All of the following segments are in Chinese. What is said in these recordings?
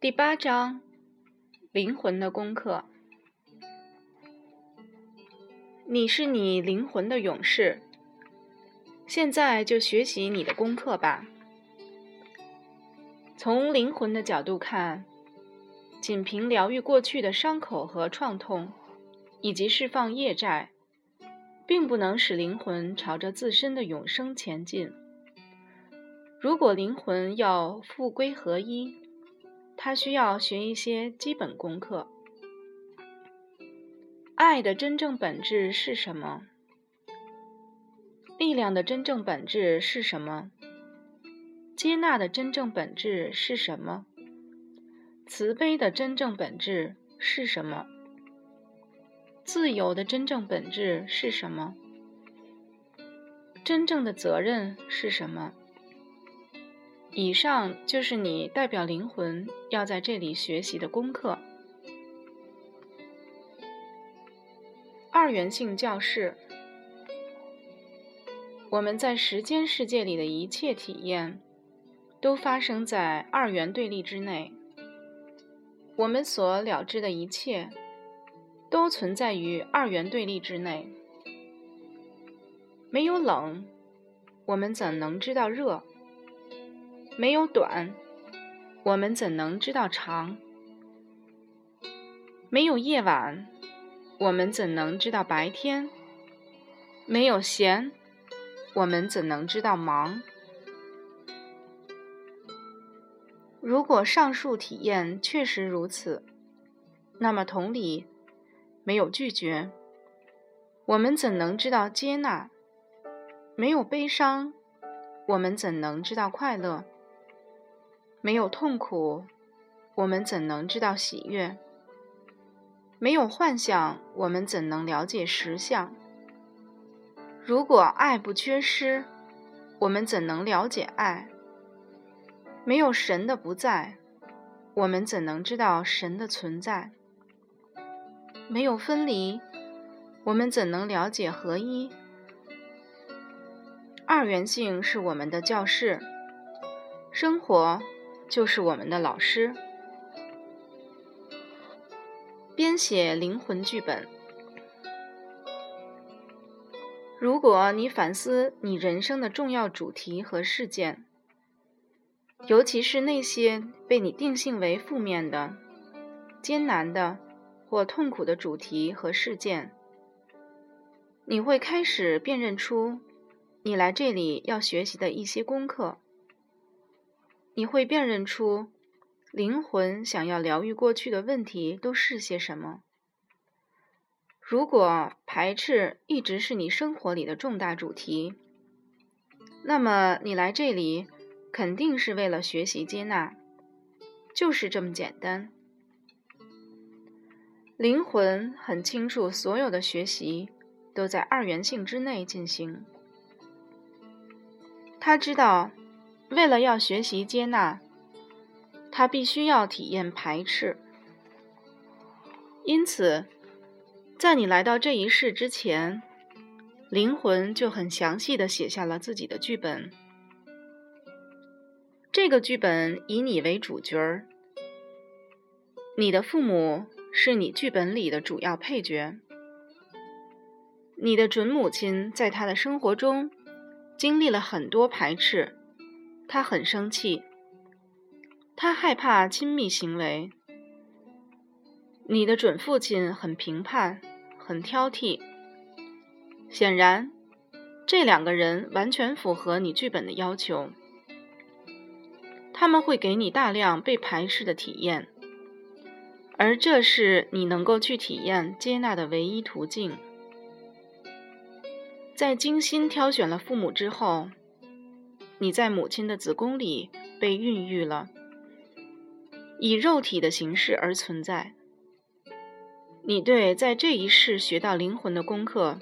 第八章：灵魂的功课。你是你灵魂的勇士，现在就学习你的功课吧。从灵魂的角度看，仅凭疗愈过去的伤口和创痛，以及释放业债，并不能使灵魂朝着自身的永生前进。如果灵魂要复归合一，他需要学一些基本功课。爱的真正本质是什么？力量的真正本质是什么？接纳的真正本质是什么？慈悲的真正本质是什么？自由的真正本质是什么？真正的责任是什么？以上就是你代表灵魂要在这里学习的功课。二元性教室，我们在时间世界里的一切体验，都发生在二元对立之内。我们所了知的一切，都存在于二元对立之内。没有冷，我们怎能知道热？没有短，我们怎能知道长？没有夜晚，我们怎能知道白天？没有闲，我们怎能知道忙？如果上述体验确实如此，那么同理，没有拒绝，我们怎能知道接纳？没有悲伤，我们怎能知道快乐？没有痛苦，我们怎能知道喜悦？没有幻想，我们怎能了解实相？如果爱不缺失，我们怎能了解爱？没有神的不在，我们怎能知道神的存在？没有分离，我们怎能了解合一？二元性是我们的教室，生活。就是我们的老师。编写灵魂剧本。如果你反思你人生的重要主题和事件，尤其是那些被你定性为负面的、艰难的或痛苦的主题和事件，你会开始辨认出你来这里要学习的一些功课。你会辨认出灵魂想要疗愈过去的问题都是些什么。如果排斥一直是你生活里的重大主题，那么你来这里肯定是为了学习接纳，就是这么简单。灵魂很清楚，所有的学习都在二元性之内进行。他知道。为了要学习接纳，他必须要体验排斥。因此，在你来到这一世之前，灵魂就很详细的写下了自己的剧本。这个剧本以你为主角儿，你的父母是你剧本里的主要配角。你的准母亲在他的生活中经历了很多排斥。他很生气，他害怕亲密行为。你的准父亲很评判，很挑剔。显然，这两个人完全符合你剧本的要求。他们会给你大量被排斥的体验，而这是你能够去体验接纳的唯一途径。在精心挑选了父母之后。你在母亲的子宫里被孕育了，以肉体的形式而存在。你对在这一世学到灵魂的功课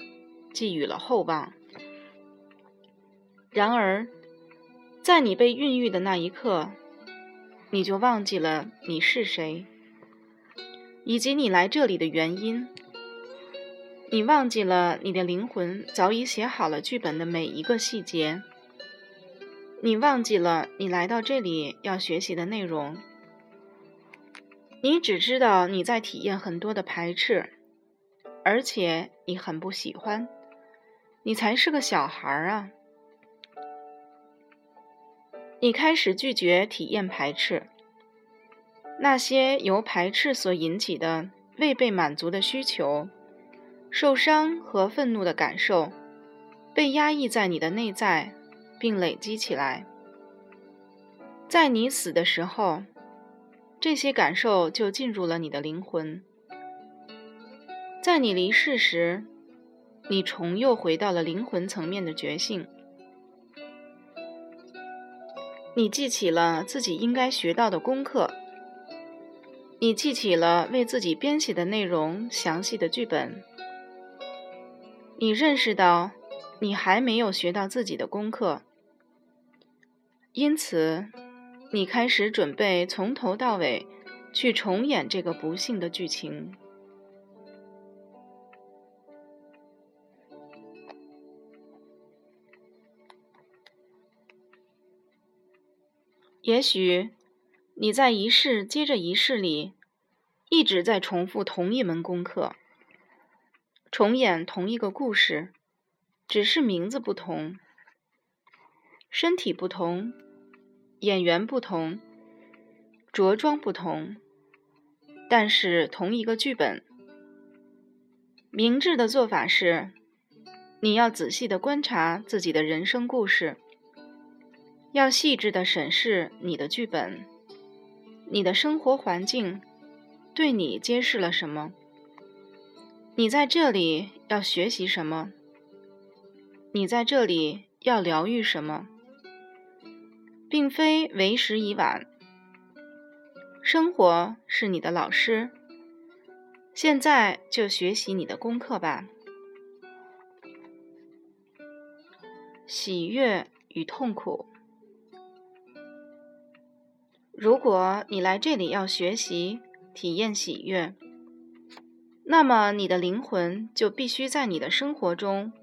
寄予了厚望。然而，在你被孕育的那一刻，你就忘记了你是谁，以及你来这里的原因。你忘记了你的灵魂早已写好了剧本的每一个细节。你忘记了你来到这里要学习的内容。你只知道你在体验很多的排斥，而且你很不喜欢。你才是个小孩啊！你开始拒绝体验排斥，那些由排斥所引起的未被满足的需求、受伤和愤怒的感受，被压抑在你的内在，并累积起来。在你死的时候，这些感受就进入了你的灵魂。在你离世时，你重又回到了灵魂层面的觉性。你记起了自己应该学到的功课，你记起了为自己编写的内容详细的剧本。你认识到你还没有学到自己的功课，因此。你开始准备从头到尾去重演这个不幸的剧情。也许你在一世接着一世里一直在重复同一门功课，重演同一个故事，只是名字不同，身体不同。演员不同，着装不同，但是同一个剧本。明智的做法是，你要仔细的观察自己的人生故事，要细致的审视你的剧本，你的生活环境对你揭示了什么？你在这里要学习什么？你在这里要疗愈什么？并非为时已晚。生活是你的老师，现在就学习你的功课吧。喜悦与痛苦。如果你来这里要学习、体验喜悦，那么你的灵魂就必须在你的生活中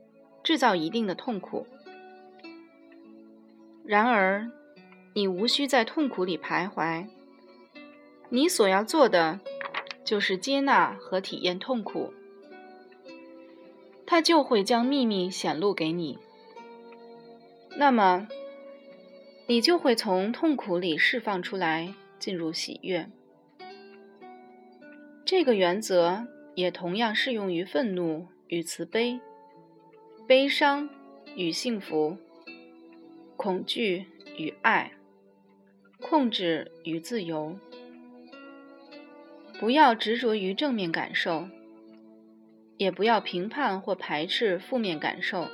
制造一定的痛苦。然而，你无需在痛苦里徘徊，你所要做的就是接纳和体验痛苦，它就会将秘密显露给你。那么，你就会从痛苦里释放出来，进入喜悦。这个原则也同样适用于愤怒与慈悲、悲伤与幸福、恐惧与爱。控制与自由，不要执着于正面感受，也不要评判或排斥负面感受。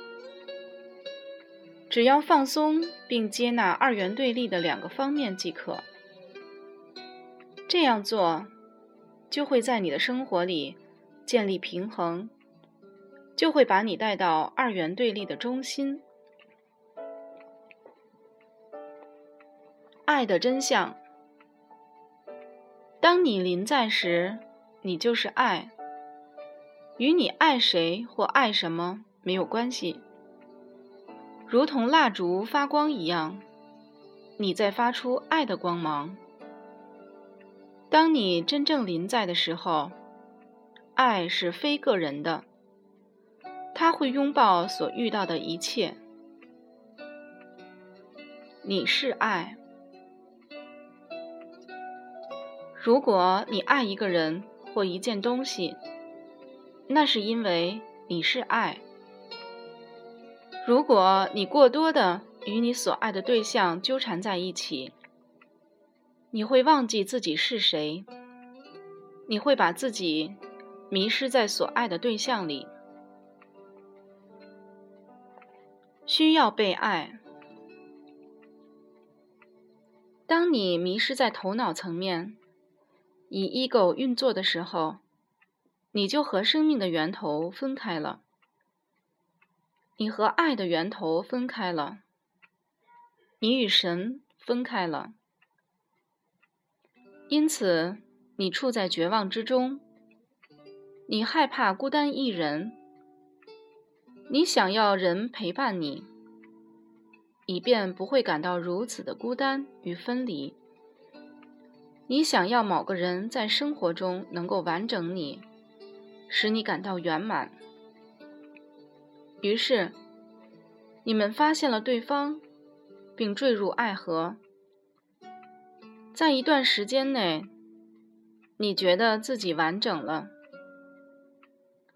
只要放松并接纳二元对立的两个方面即可。这样做，就会在你的生活里建立平衡，就会把你带到二元对立的中心。爱的真相。当你临在时，你就是爱。与你爱谁或爱什么没有关系。如同蜡烛发光一样，你在发出爱的光芒。当你真正临在的时候，爱是非个人的，它会拥抱所遇到的一切。你是爱。如果你爱一个人或一件东西，那是因为你是爱。如果你过多的与你所爱的对象纠缠在一起，你会忘记自己是谁，你会把自己迷失在所爱的对象里。需要被爱。当你迷失在头脑层面。以 ego 运作的时候，你就和生命的源头分开了，你和爱的源头分开了，你与神分开了，因此你处在绝望之中，你害怕孤单一人，你想要人陪伴你，以便不会感到如此的孤单与分离。你想要某个人在生活中能够完整你，使你感到圆满。于是，你们发现了对方，并坠入爱河。在一段时间内，你觉得自己完整了，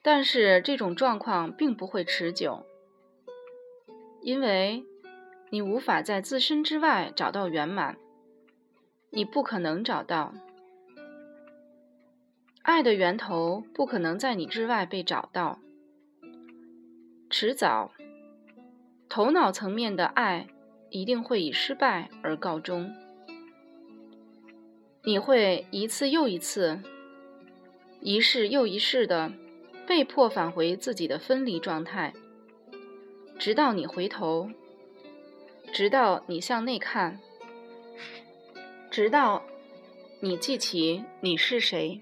但是这种状况并不会持久，因为你无法在自身之外找到圆满。你不可能找到爱的源头，不可能在你之外被找到。迟早，头脑层面的爱一定会以失败而告终。你会一次又一次、一世又一世的被迫返回自己的分离状态，直到你回头，直到你向内看。直到你记起你是谁。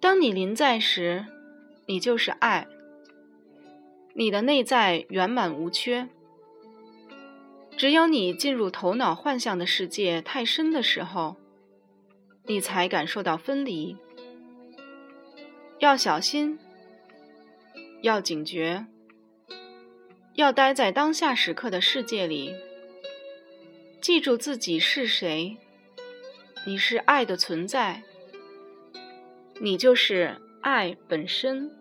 当你临在时，你就是爱。你的内在圆满无缺。只有你进入头脑幻象的世界太深的时候，你才感受到分离。要小心，要警觉，要待在当下时刻的世界里。记住自己是谁，你是爱的存在，你就是爱本身，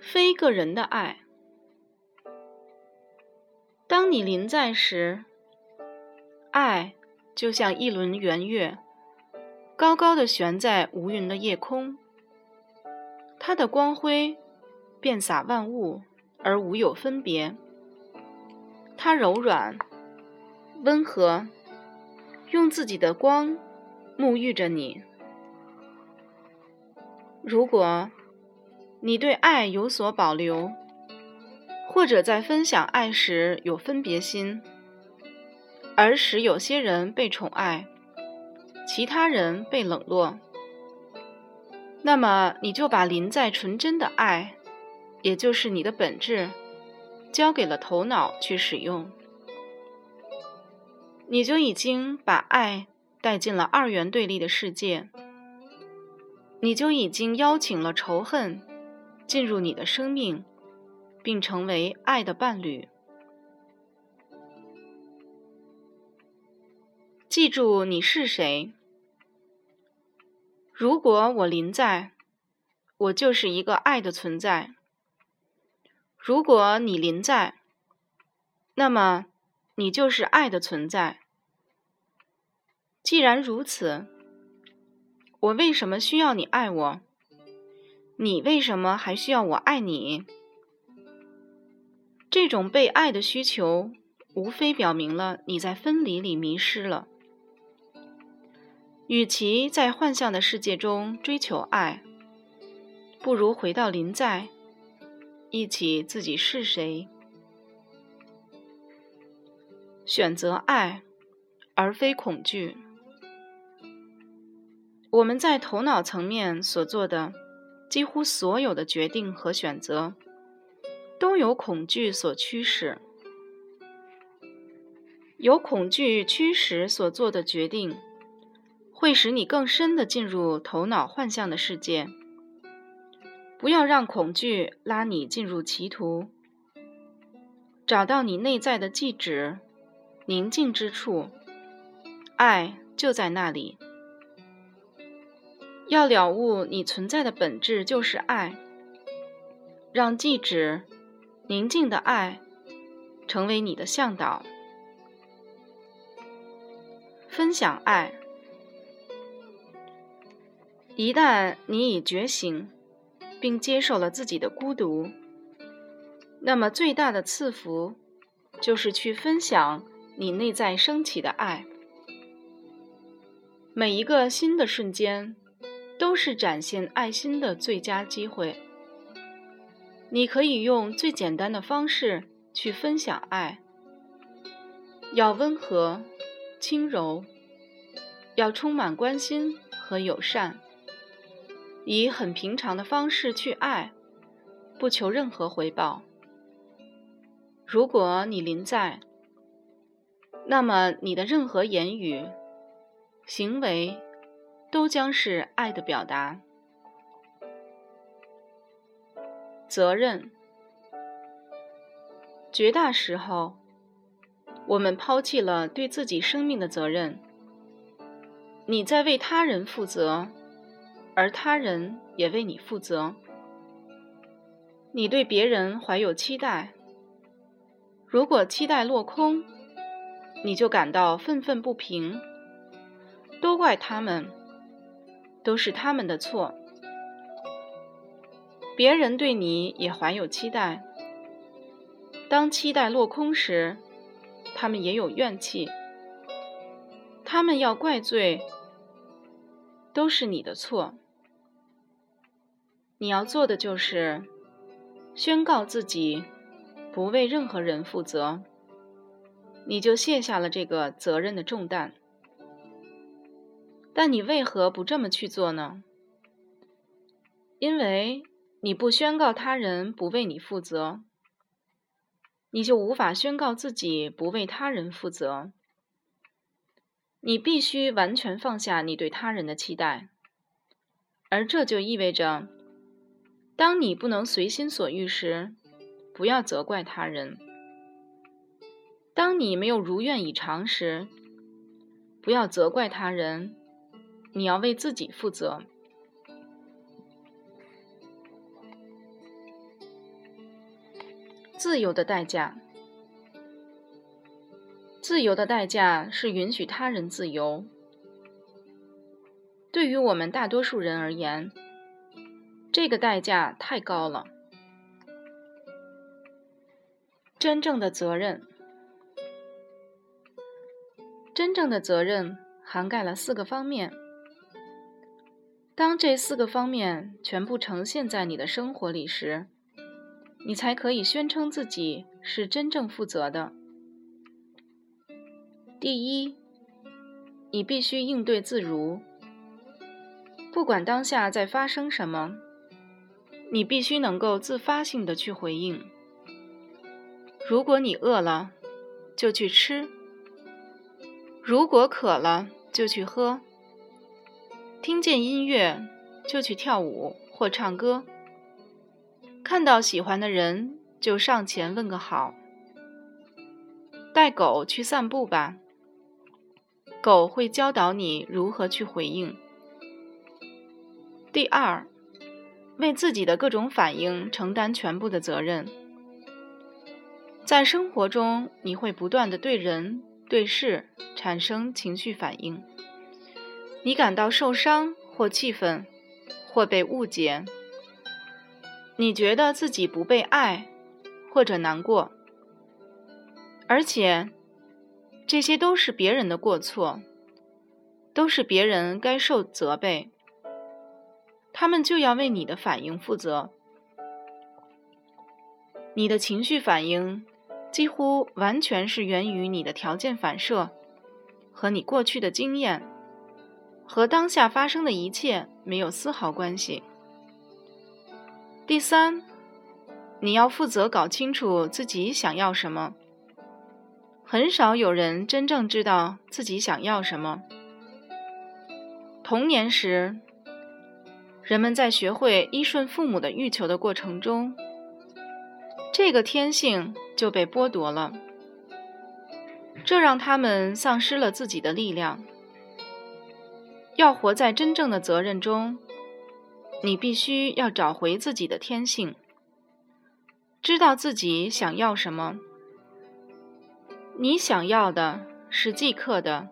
非个人的爱。当你临在时，爱就像一轮圆月，高高的悬在无云的夜空，它的光辉遍洒万物，而无有分别。它柔软、温和，用自己的光沐浴着你。如果你对爱有所保留，或者在分享爱时有分别心，而使有些人被宠爱，其他人被冷落，那么你就把临在纯真的爱，也就是你的本质。交给了头脑去使用，你就已经把爱带进了二元对立的世界，你就已经邀请了仇恨进入你的生命，并成为爱的伴侣。记住你是谁。如果我临在，我就是一个爱的存在。如果你临在，那么你就是爱的存在。既然如此，我为什么需要你爱我？你为什么还需要我爱你？这种被爱的需求，无非表明了你在分离里迷失了。与其在幻象的世界中追求爱，不如回到临在。忆起自己是谁，选择爱而非恐惧。我们在头脑层面所做的几乎所有的决定和选择，都有恐惧所驱使。有恐惧驱使所做的决定，会使你更深的进入头脑幻象的世界。不要让恐惧拉你进入歧途。找到你内在的记址，宁静之处，爱就在那里。要了悟你存在的本质就是爱，让记址宁静的爱成为你的向导。分享爱，一旦你已觉醒。并接受了自己的孤独，那么最大的赐福就是去分享你内在升起的爱。每一个新的瞬间都是展现爱心的最佳机会。你可以用最简单的方式去分享爱，要温和、轻柔，要充满关心和友善。以很平常的方式去爱，不求任何回报。如果你临在，那么你的任何言语、行为都将是爱的表达。责任，绝大时候，我们抛弃了对自己生命的责任。你在为他人负责，而他人也为你负责。你对别人怀有期待，如果期待落空，你就感到愤愤不平，都怪他们，都是他们的错。别人对你也怀有期待，当期待落空时，他们也有怨气，他们要怪罪，都是你的错。你要做的就是宣告自己不为任何人负责，你就卸下了这个责任的重担。但你为何不这么去做呢？因为。你不宣告他人不为你负责，你就无法宣告自己不为他人负责。你必须完全放下你对他人的期待，而这就意味着，当你不能随心所欲时，不要责怪他人；当你没有如愿以偿时，不要责怪他人，你要为自己负责。自由的代价，自由的代价是允许他人自由。对于我们大多数人而言，这个代价太高了。真正的责任，真正的责任涵盖了四个方面。当这四个方面全部呈现在你的生活里时，你才可以宣称自己是真正负责的。第一，你必须应对自如，不管当下在发生什么，你必须能够自发性的去回应。如果你饿了，就去吃；如果渴了，就去喝；听见音乐，就去跳舞或唱歌。看到喜欢的人就上前问个好。带狗去散步吧，狗会教导你如何去回应。第二，为自己的各种反应承担全部的责任。在生活中，你会不断的对人对事产生情绪反应，你感到受伤或气愤，或被误解。你觉得自己不被爱，或者难过，而且这些都是别人的过错，都是别人该受责备，他们就要为你的反应负责。你的情绪反应几乎完全是源于你的条件反射和你过去的经验，和当下发生的一切没有丝毫关系。第三，你要负责搞清楚自己想要什么。很少有人真正知道自己想要什么。童年时，人们在学会依顺父母的欲求的过程中，这个天性就被剥夺了，这让他们丧失了自己的力量。要活在真正的责任中。你必须要找回自己的天性，知道自己想要什么。你想要的是即刻的、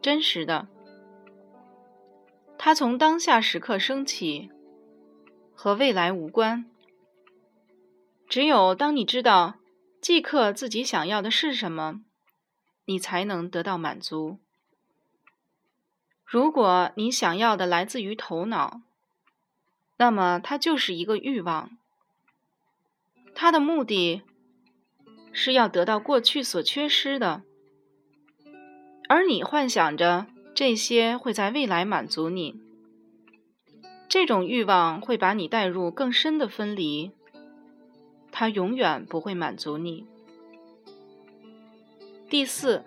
真实的，它从当下时刻升起，和未来无关。只有当你知道即刻自己想要的是什么，你才能得到满足。如果你想要的来自于头脑，那么，它就是一个欲望。它的目的是要得到过去所缺失的，而你幻想着这些会在未来满足你。这种欲望会把你带入更深的分离，它永远不会满足你。第四，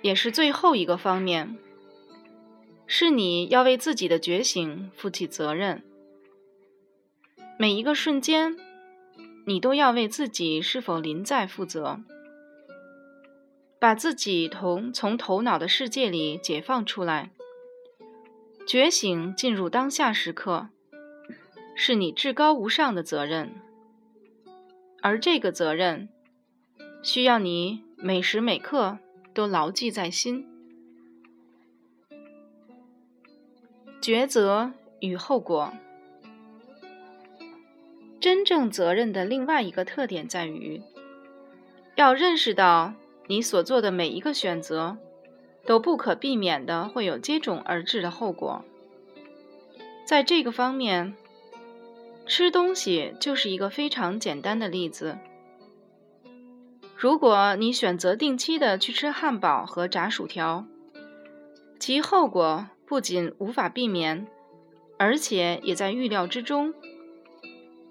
也是最后一个方面，是你要为自己的觉醒负起责任。每一个瞬间，你都要为自己是否临在负责，把自己同从头脑的世界里解放出来，觉醒进入当下时刻，是你至高无上的责任。而这个责任，需要你每时每刻都牢记在心。抉择与后果。真正责任的另外一个特点在于，要认识到你所做的每一个选择，都不可避免的会有接踵而至的后果。在这个方面，吃东西就是一个非常简单的例子。如果你选择定期的去吃汉堡和炸薯条，其后果不仅无法避免，而且也在预料之中。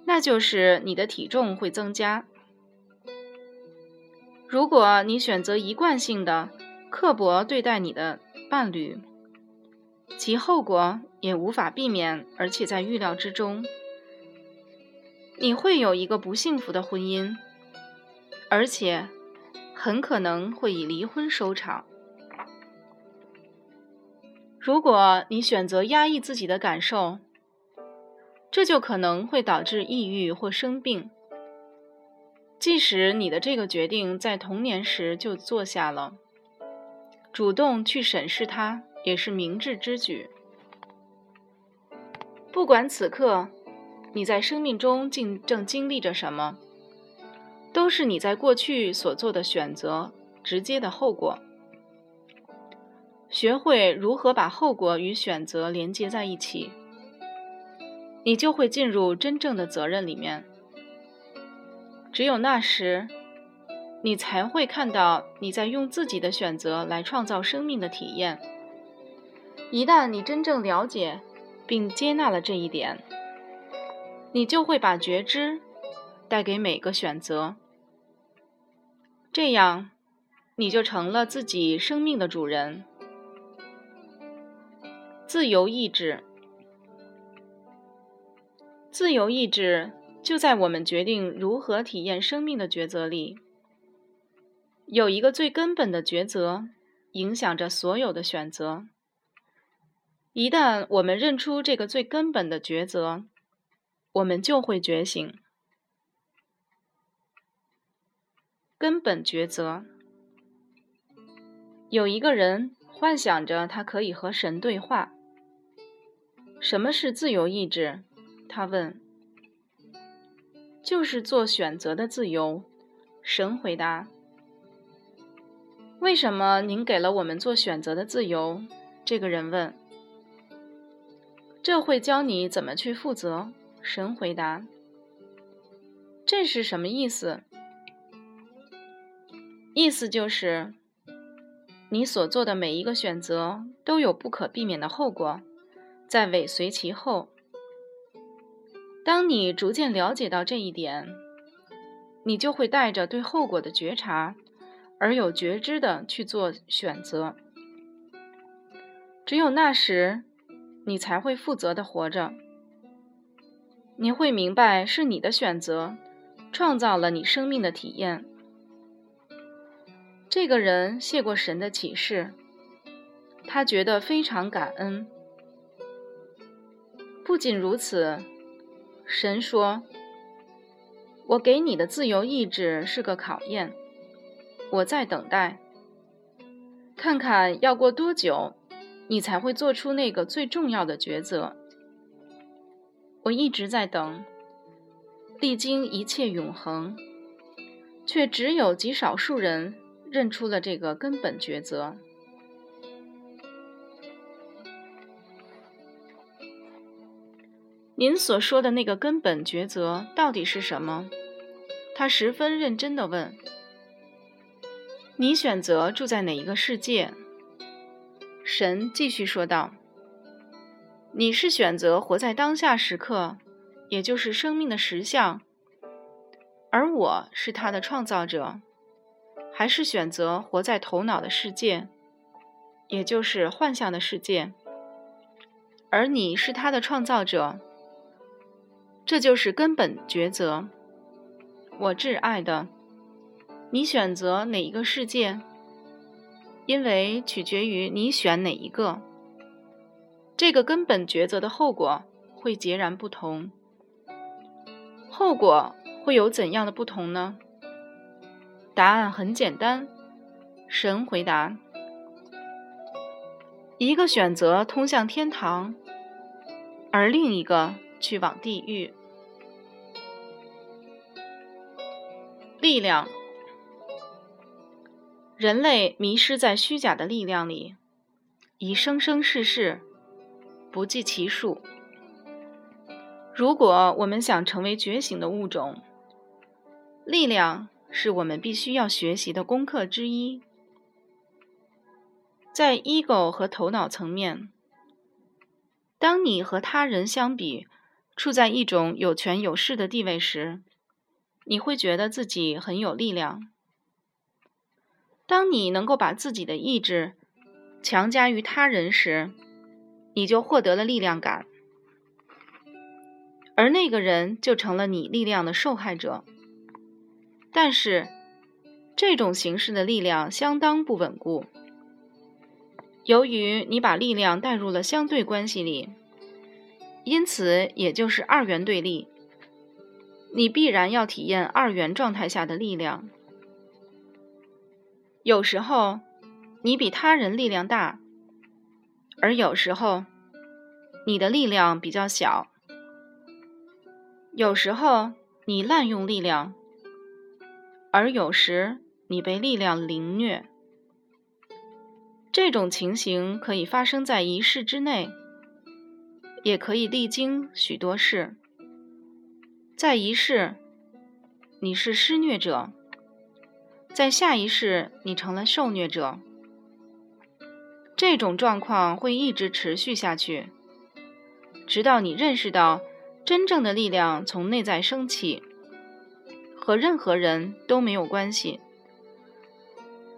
那就是你的体重会增加。如果你选择一贯性的刻薄对待你的伴侣，其后果也无法避免，而且在预料之中。你会有一个不幸福的婚姻，而且很可能会以离婚收场。如果你选择压抑自己的感受，这就可能会导致抑郁或生病。即使你的这个决定在童年时就做下了，主动去审视它也是明智之举。不管此刻你在生命中正正经历着什么，都是你在过去所做的选择直接的后果。学会如何把后果与选择连接在一起。你就会进入真正的责任里面。只有那时，你才会看到你在用自己的选择来创造生命的体验。一旦你真正了解并接纳了这一点，你就会把觉知带给每个选择。这样，你就成了自己生命的主人。自由意志。自由意志就在我们决定如何体验生命的抉择里。有一个最根本的抉择，影响着所有的选择。一旦我们认出这个最根本的抉择，我们就会觉醒。根本抉择。有一个人幻想着他可以和神对话。什么是自由意志？他问：“就是做选择的自由。”神回答：“为什么您给了我们做选择的自由？”这个人问：“这会教你怎么去负责。”神回答：“这是什么意思？意思就是，你所做的每一个选择都有不可避免的后果，在尾随其后。”当你逐渐了解到这一点，你就会带着对后果的觉察，而有觉知的去做选择。只有那时，你才会负责的活着。你会明白，是你的选择创造了你生命的体验。这个人谢过神的启示，他觉得非常感恩。不仅如此。神说：“我给你的自由意志是个考验，我在等待，看看要过多久，你才会做出那个最重要的抉择。我一直在等，历经一切永恒，却只有极少数人认出了这个根本抉择。”您所说的那个根本抉择到底是什么？他十分认真地问。你选择住在哪一个世界？神继续说道：“你是选择活在当下时刻，也就是生命的实相，而我是他的创造者，还是选择活在头脑的世界，也就是幻象的世界，而你是它的创造者。这就是根本抉择。我挚爱的，你选择哪一个世界？因为取决于你选哪一个，这个根本抉择的后果会截然不同。后果会有怎样的不同呢？答案很简单，神回答：一个选择通向天堂，而另一个去往地狱。力量，人类迷失在虚假的力量里，已生生世世，不计其数。如果我们想成为觉醒的物种，力量是我们必须要学习的功课之一。在 ego 和头脑层面，当你和他人相比，处在一种有权有势的地位时，你会觉得自己很有力量。当你能够把自己的意志强加于他人时，你就获得了力量感，而那个人就成了你力量的受害者。但是，这种形式的力量相当不稳固，由于你把力量带入了相对关系里，因此也就是二元对立。你必然要体验二元状态下的力量。有时候，你比他人力量大，而有时候，你的力量比较小。有时候，你滥用力量，而有时你被力量凌虐。这种情形可以发生在一世之内，也可以历经许多事。在一世，你是施虐者；在下一世，你成了受虐者。这种状况会一直持续下去，直到你认识到真正的力量从内在升起，和任何人都没有关系。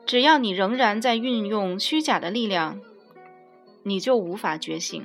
只要你仍然在运用虚假的力量，你就无法觉醒。